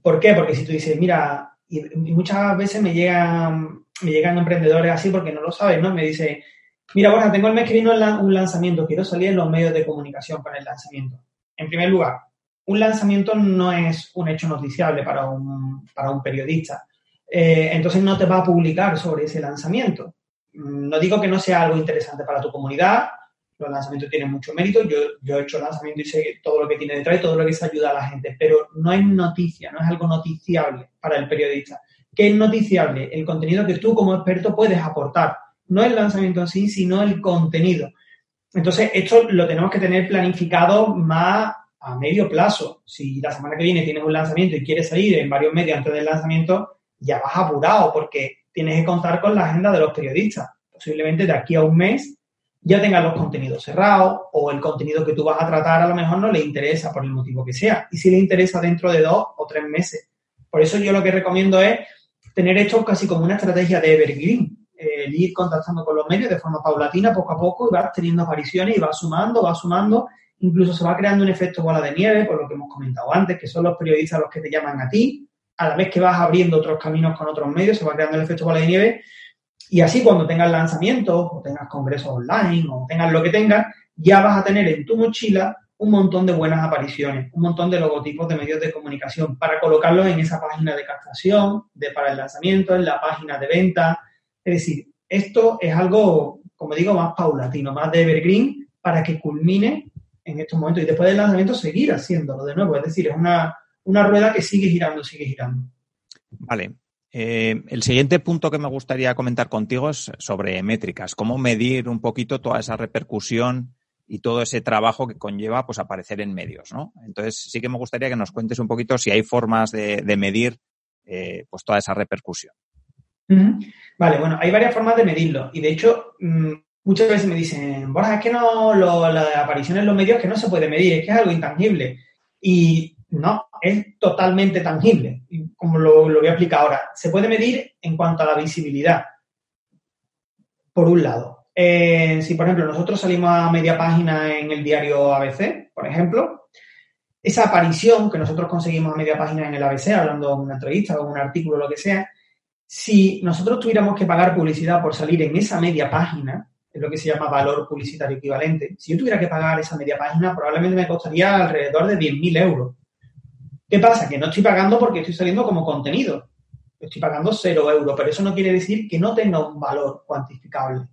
¿Por qué? Porque si tú dices, mira, y, muchas veces me llegan, me llegan emprendedores así porque no lo saben, ¿no? Me dice, mira, bueno, tengo el mes que viene un lanzamiento, quiero salir en los medios de comunicación para el lanzamiento. En primer lugar, un lanzamiento no es un hecho noticiable para un, para un periodista eh, entonces no te va a publicar sobre ese lanzamiento. No digo que no sea algo interesante para tu comunidad, los lanzamientos tienen mucho mérito, yo, yo he hecho lanzamiento y sé todo lo que tiene detrás y todo lo que se ayuda a la gente, pero no es noticia, no es algo noticiable para el periodista. ¿Qué es noticiable? El contenido que tú como experto puedes aportar, no el lanzamiento en sí, sino el contenido. Entonces, esto lo tenemos que tener planificado más a medio plazo. Si la semana que viene tienes un lanzamiento y quieres salir en varios medios antes del lanzamiento, ya vas apurado porque tienes que contar con la agenda de los periodistas. Posiblemente de aquí a un mes ya tengas los contenidos cerrados o el contenido que tú vas a tratar a lo mejor no le interesa por el motivo que sea. Y si le interesa dentro de dos o tres meses. Por eso yo lo que recomiendo es tener esto casi como una estrategia de evergreen. El ir contactando con los medios de forma paulatina, poco a poco, y vas teniendo apariciones y vas sumando, vas sumando. Incluso se va creando un efecto bola de nieve, por lo que hemos comentado antes, que son los periodistas los que te llaman a ti, a la vez que vas abriendo otros caminos con otros medios, se va creando el efecto bola de nieve. Y así cuando tengas lanzamientos, o tengas congresos online, o tengas lo que tengas, ya vas a tener en tu mochila un montón de buenas apariciones, un montón de logotipos de medios de comunicación para colocarlos en esa página de captación, de, para el lanzamiento, en la página de venta. Es decir, esto es algo, como digo, más paulatino, más de evergreen, para que culmine en estos momentos y después del lanzamiento seguir haciéndolo de nuevo. Es decir, es una, una rueda que sigue girando, sigue girando. Vale. Eh, el siguiente punto que me gustaría comentar contigo es sobre métricas. ¿Cómo medir un poquito toda esa repercusión y todo ese trabajo que conlleva pues aparecer en medios, ¿no? Entonces sí que me gustaría que nos cuentes un poquito si hay formas de, medir eh, pues toda esa repercusión. Vale, bueno, hay varias formas de medirlo y de hecho mm, muchas veces me dicen, bueno, es que no, la aparición en los medios que no se puede medir, es que es algo intangible. Y no, es totalmente tangible, como lo, lo voy a explicar ahora. Se puede medir en cuanto a la visibilidad, por un lado. Eh, si, por ejemplo, nosotros salimos a media página en el diario ABC, por ejemplo, esa aparición que nosotros conseguimos a media página en el ABC, hablando de una entrevista o un artículo, lo que sea, si nosotros tuviéramos que pagar publicidad por salir en esa media página, es lo que se llama valor publicitario equivalente, si yo tuviera que pagar esa media página, probablemente me costaría alrededor de 10.000 euros. ¿Qué pasa? Que no estoy pagando porque estoy saliendo como contenido. Estoy pagando 0 euros, pero eso no quiere decir que no tenga un valor cuantificable.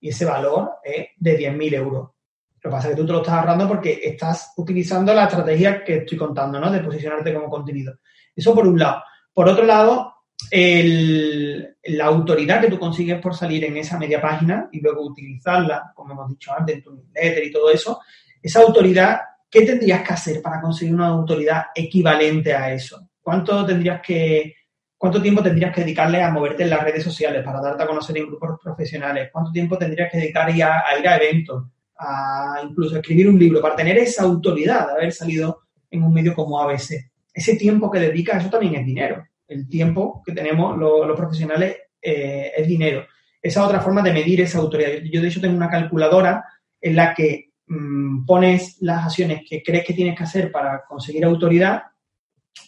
Y ese valor es de 10.000 euros. Lo que pasa es que tú te lo estás ahorrando porque estás utilizando la estrategia que estoy contando, ¿no? De posicionarte como contenido. Eso por un lado. Por otro lado, la autoridad que tú consigues por salir en esa media página y luego utilizarla, como hemos dicho antes, en tu newsletter y todo eso, esa autoridad ¿qué tendrías que hacer para conseguir una autoridad equivalente a eso? ¿Cuánto tendrías que, cuánto tiempo tendrías que dedicarle a moverte en las redes sociales para darte a conocer en grupos profesionales? ¿Cuánto tiempo tendrías que dedicar a, ir a eventos, a incluso escribir un libro para tener esa autoridad de haber salido en un medio como ABC? Ese tiempo que dedicas, eso también es dinero. El tiempo que tenemos los, profesionales eh, es dinero. Esa otra forma de medir esa autoridad. Yo, de hecho, tengo una calculadora en la que Mm, pones las acciones que crees que tienes que hacer para conseguir autoridad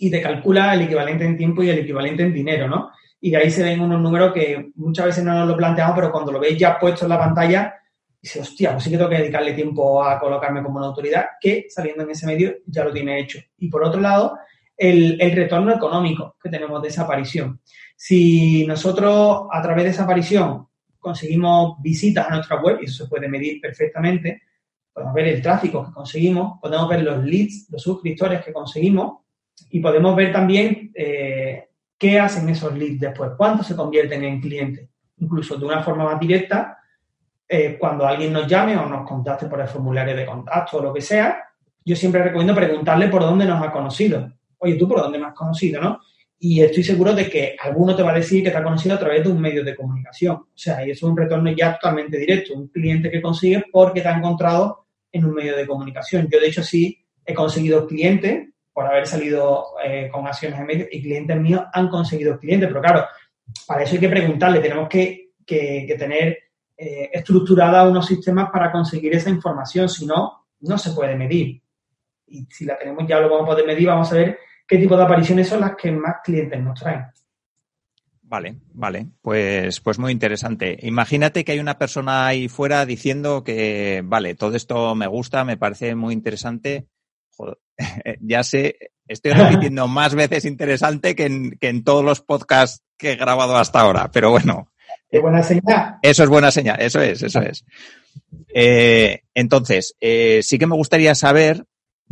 y te calcula el equivalente en tiempo y el equivalente en dinero, ¿no? Y de ahí se ven unos números que muchas veces no nos lo planteamos, pero cuando lo veis ya puesto en la pantalla, dices, hostia, pues sí que tengo que dedicarle tiempo a colocarme como una autoridad que saliendo en ese medio ya lo tiene hecho. Y por otro lado, el, el retorno económico que tenemos de esa aparición. Si nosotros a través de esa aparición conseguimos visitas a nuestra web, y eso se puede medir perfectamente, podemos ver el tráfico que conseguimos, podemos ver los leads, los suscriptores que conseguimos y podemos ver también eh, qué hacen esos leads después, cuántos se convierten en clientes. Incluso de una forma más directa, eh, cuando alguien nos llame o nos contacte por el formulario de contacto o lo que sea, yo siempre recomiendo preguntarle por dónde nos ha conocido. Oye, ¿tú por dónde me has conocido, no? Y estoy seguro de que alguno te va a decir que te ha conocido a través de un medio de comunicación. O sea, y eso es un retorno ya totalmente directo. Un cliente que consigue porque te ha encontrado en un medio de comunicación. Yo, de hecho, sí he conseguido clientes por haber salido eh, con acciones en medio y clientes míos han conseguido clientes. Pero claro, para eso hay que preguntarle, tenemos que, tener eh, estructurada unos sistemas para conseguir esa información, si no, no se puede medir. Y si la tenemos ya lo vamos a poder medir, vamos a ver qué tipo de apariciones son las que más clientes nos traen. Vale, vale, pues, pues muy interesante. Imagínate que hay una persona ahí fuera diciendo que, vale, todo esto me gusta, me parece muy interesante. ya sé, estoy repitiendo más veces interesante que en, que en todos los podcasts que he grabado hasta ahora, pero bueno. Qué buena señal. Eso es buena señal, eso es, eso es. Eh, entonces, eh, sí que me gustaría saber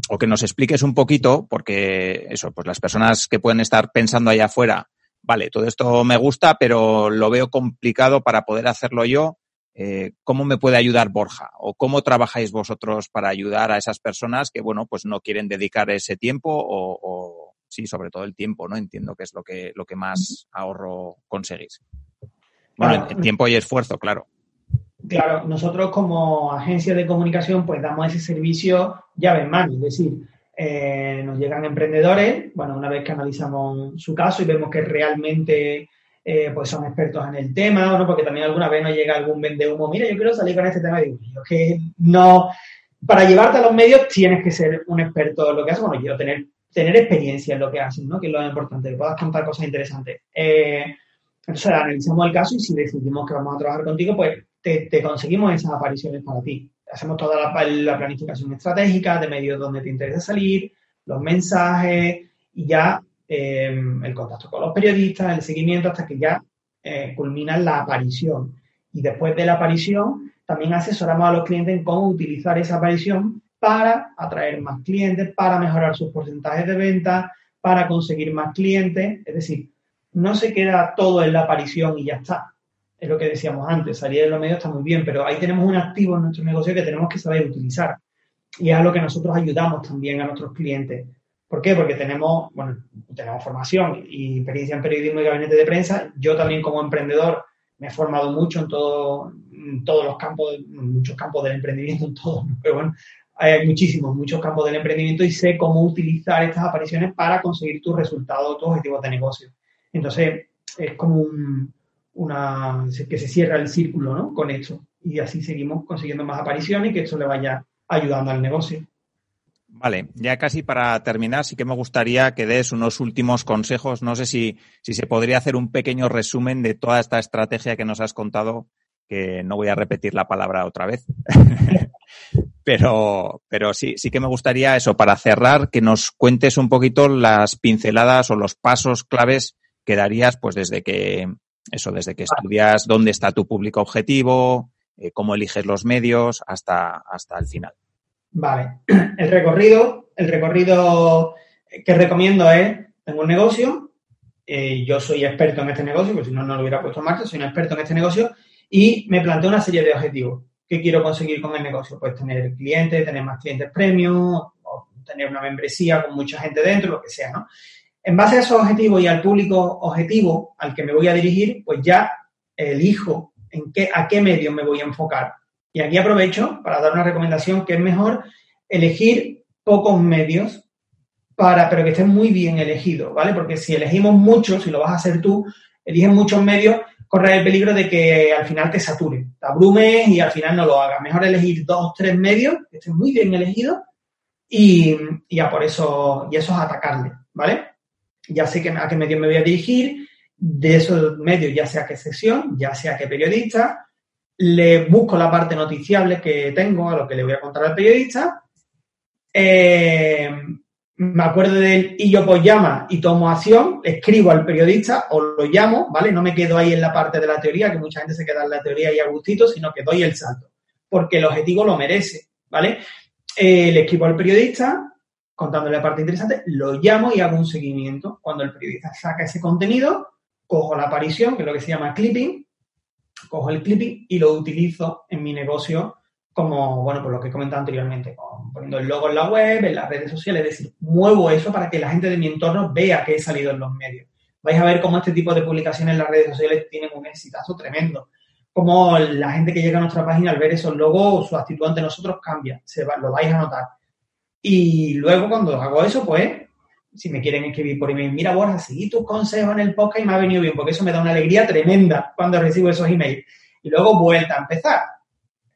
o que nos expliques un poquito, porque eso, pues las personas que pueden estar pensando allá afuera, vale, todo esto me gusta, pero lo veo complicado para poder hacerlo yo. Eh, ¿Cómo me puede ayudar Borja? ¿O cómo trabajáis vosotros para ayudar a esas personas que, bueno, pues no quieren dedicar ese tiempo o, sí, sobre todo el tiempo, ¿no? Entiendo que es lo que, lo que más ahorro conseguís. Bueno, tiempo y esfuerzo, claro. Claro, nosotros como agencia de comunicación pues damos ese servicio llave en mano, es decir, eh, nos llegan emprendedores, bueno, una vez que analizamos su caso y vemos que realmente eh, pues son expertos en el tema, ¿no? porque también alguna vez nos llega algún vende humo, mira, yo quiero salir con este tema digo, yo que no, para llevarte a los medios tienes que ser un experto en lo que haces, bueno, quiero tener, tener experiencia en lo que haces, ¿no? que es lo importante, que puedas contar cosas interesantes. Eh, entonces analizamos el caso y si decidimos que vamos a trabajar contigo, pues te conseguimos esas apariciones para ti hacemos toda la, planificación estratégica de medios donde te interesa salir, los mensajes y ya em, el contacto con los periodistas, el seguimiento hasta que ya eh, culmina la aparición. Y después de la aparición, también asesoramos a los clientes en cómo utilizar esa aparición para atraer más clientes, para mejorar sus porcentajes de venta, para conseguir más clientes. Es decir, no se queda todo en la aparición y ya está. Es lo que decíamos antes, salir de los medios está muy bien, pero ahí tenemos un activo en nuestro negocio que tenemos que saber utilizar. Y es lo que nosotros ayudamos también a nuestros clientes. ¿Por qué? Porque tenemos, bueno, tenemos formación y experiencia en periodismo y gabinete de prensa. Yo también como emprendedor me he formado mucho en, todo, todos los campos, en muchos campos del emprendimiento, en todos, pero bueno, hay muchísimos, muchos campos del emprendimiento y sé cómo utilizar estas apariciones para conseguir tus resultados, tus objetivos de negocio. Entonces, es como un, una, que se cierra el círculo, ¿no? Con esto. Y así seguimos consiguiendo más apariciones y que esto le vaya ayudando al negocio. Vale, ya casi para terminar, sí que me gustaría que des unos últimos consejos. No sé si, si se podría hacer un pequeño resumen de toda esta estrategia que nos has contado, que no voy a repetir la palabra otra vez. pero, pero sí, sí que me gustaría eso, para cerrar, que nos cuentes un poquito las pinceladas o los pasos claves que darías, pues desde que, eso, desde que estudias dónde está tu público objetivo, eh, cómo eliges los medios, hasta, hasta el final. Vale, el recorrido, el recorrido que recomiendo es, tengo un negocio, eh, yo soy experto en este negocio, porque si no, no lo hubiera puesto en marcha, soy un experto en este negocio y me planteo una serie de objetivos. ¿Qué quiero conseguir con el negocio? Pues tener clientes, tener más clientes premium, o tener una membresía con mucha gente dentro, lo que sea, ¿no? En base a esos objetivos y al público objetivo al que me voy a dirigir, pues ya elijo en qué, a qué medio me voy a enfocar. Y aquí aprovecho para dar una recomendación que es mejor elegir pocos medios para, pero que estén muy bien elegidos, ¿vale? Porque si elegimos muchos, si lo vas a hacer tú, eliges muchos medios, corre el peligro de que al final te sature, te abrumes y al final no lo hagas. Mejor elegir dos, tres medios que estén muy bien elegidos y, ya por eso, y eso es atacarle, ¿vale? Ya sé que, a qué medio me voy a dirigir, de esos medios, ya sea qué sección, ya sea qué periodista, le busco la parte noticiable que tengo a lo que le voy a contar al periodista. Eh, me acuerdo del y yo pues llama y tomo acción, escribo al periodista o lo llamo, ¿vale? No me quedo ahí en la parte de la teoría, que mucha gente se queda en la teoría y a gustito, sino que doy el salto, porque el objetivo lo merece, ¿vale? Eh, le escribo al periodista contándole la parte interesante, lo llamo y hago un seguimiento. Cuando el periodista saca ese contenido, cojo la aparición, que es lo que se llama clipping, cojo el clipping y lo utilizo en mi negocio como, bueno, por lo que he comentado anteriormente, poniendo el logo en la web, en las redes sociales, es decir, muevo eso para que la gente de mi entorno vea que he salido en los medios. Vais a ver cómo este tipo de publicaciones en las redes sociales tienen un exitazo tremendo. Como la gente que llega a nuestra página al ver esos logos, su actitud ante nosotros cambia, se lo vais a notar. Y luego cuando hago eso, pues si me quieren escribir por email, mira Borja, seguí tus consejos en el podcast y me ha venido bien, porque eso me da una alegría tremenda cuando recibo esos emails. Y luego vuelta a empezar,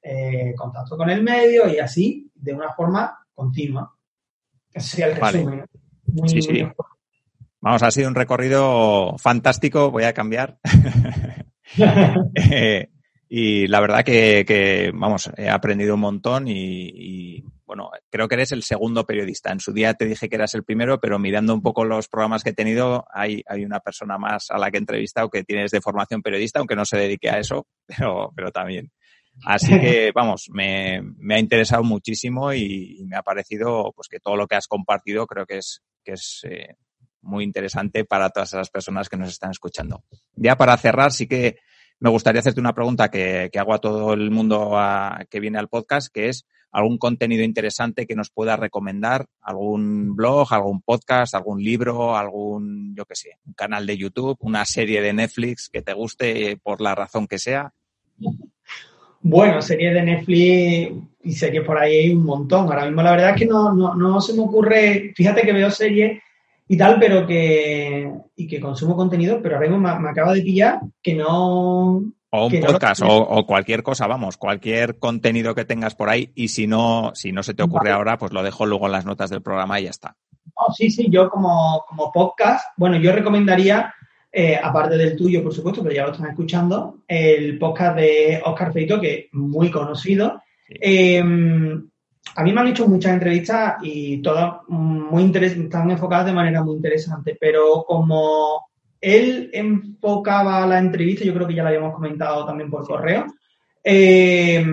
eh, contacto con el medio y así, de una forma continua. Ese sería el resumen. sí, sí. Vamos, ha sido un recorrido fantástico, voy a cambiar. Eh, y la verdad que, vamos, he aprendido un montón y, bueno, creo que eres el segundo periodista. En su día te dije que eras el primero, pero mirando un poco los programas que he tenido, hay, hay una persona más a la que he entrevistado que tienes de formación periodista, aunque no se dedique a eso, pero, pero también. Así que, vamos, me, me ha interesado muchísimo y, me ha parecido pues que todo lo que has compartido creo que es, que es eh, muy interesante para todas las personas que nos están escuchando. Ya para cerrar, sí que me gustaría hacerte una pregunta que, hago a todo el mundo que viene al podcast, que es algún contenido interesante que nos pueda recomendar, algún blog, algún podcast, algún libro, algún, yo qué sé, un canal de YouTube, una serie de Netflix que te guste por la razón que sea. Bueno, series de Netflix y series por ahí hay un montón. Ahora mismo la verdad es que no, no, se me ocurre, fíjate que veo series y tal, pero que, y que consumo contenido, pero ahora mismo me, acaba de pillar que no... O un podcast o, cualquier cosa, vamos, cualquier contenido que tengas por ahí y si no, si no se te ocurre ahora, pues lo dejo luego en las notas del programa y ya está. Oh, sí, sí, yo como, como podcast, bueno, yo recomendaría, eh, aparte del tuyo, por supuesto, pero ya lo están escuchando, el podcast de Oscar Feito, que es muy conocido. Em, a mí me han hecho muchas entrevistas y todas muy están enfocadas de manera muy interesante, pero como él enfocaba la entrevista, yo creo que ya la habíamos comentado también por correo, eh,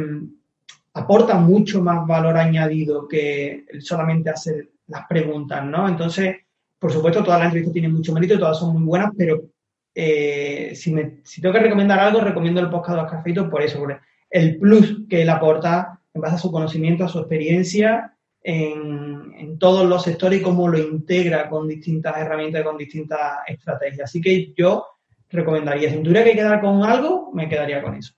aporta mucho más valor añadido que solamente hacer las preguntas, ¿no? Entonces, por supuesto, todas las entrevistas tienen mucho mérito, todas son muy buenas, pero eh, si, me, si, tengo que recomendar algo, recomiendo el podcast de Oscar Feito por eso, por el plus que él aporta en base a su conocimiento, a su experiencia en, todos los sectores y cómo lo integra con distintas herramientas y con distintas estrategias. Así que yo recomendaría, si tuviera que quedar con algo, me quedaría con eso.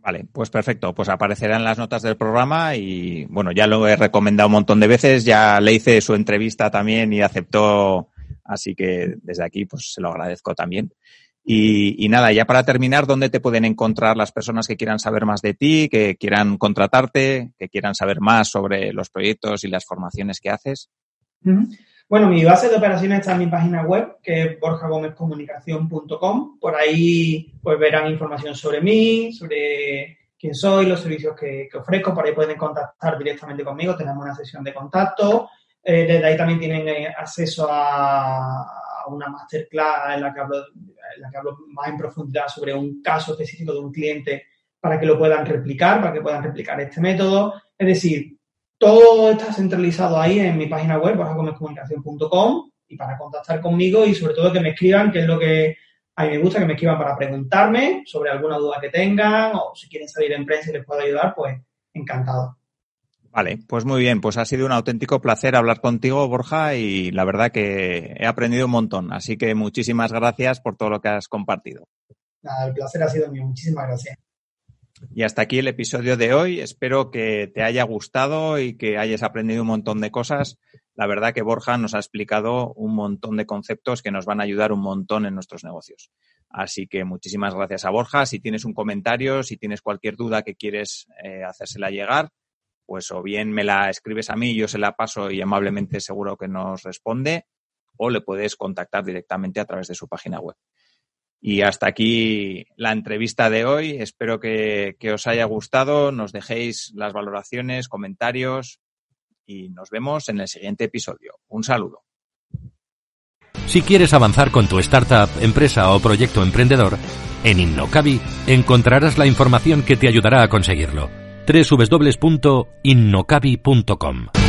Vale, pues perfecto. Pues aparecerá en las notas del programa y bueno, ya lo he recomendado un montón de veces, ya le hice su entrevista también y aceptó, así que desde aquí pues se lo agradezco también. Y, nada, ya para terminar, ¿dónde te pueden encontrar las personas que quieran saber más de ti, que quieran contratarte, que quieran saber más sobre los proyectos y las formaciones que haces? Bueno, mi base de operaciones está en mi página web, que es borjagomezcomunicación.com. Por ahí pues verán información sobre mí, sobre quién soy, los servicios que, ofrezco. Por ahí pueden contactar directamente conmigo. Tenemos una sesión de contacto. Eh, desde ahí también tienen eh, acceso a, una masterclass en la, que hablo, en la que hablo más en profundidad sobre un caso específico de un cliente para que lo puedan replicar, para que puedan replicar este método. Es decir, todo está centralizado ahí en mi página web, borjagomezcomunicación.com y para contactar conmigo y sobre todo que me escriban, que es lo que a mí me gusta, que me escriban para preguntarme sobre alguna duda que tengan o si quieren salir en prensa y les puedo ayudar, pues encantado. Vale, pues muy bien, pues ha sido un auténtico placer hablar contigo, Borja, y la verdad que he aprendido un montón, así que muchísimas gracias por todo lo que has compartido. Nada, el placer ha sido mío, muchísimas gracias. Y hasta aquí el episodio de hoy. Espero que te haya gustado y que hayas aprendido un montón de cosas. La verdad que Borja nos ha explicado un montón de conceptos que nos van a ayudar un montón en nuestros negocios. Así que muchísimas gracias a Borja. Si tienes un comentario, si tienes cualquier duda que quieres eh, hacérsela llegar, pues o bien me la escribes a mí, yo se la paso y amablemente seguro que nos responde, o le puedes contactar directamente a través de su página web. Y hasta aquí la entrevista de hoy. Espero que, os haya gustado. Nos dejéis las valoraciones, comentarios y nos vemos en el siguiente episodio. Un saludo. Si quieres avanzar con tu startup, empresa o proyecto emprendedor, en Innocabi encontrarás la información que te ayudará a conseguirlo. www.innocabi.com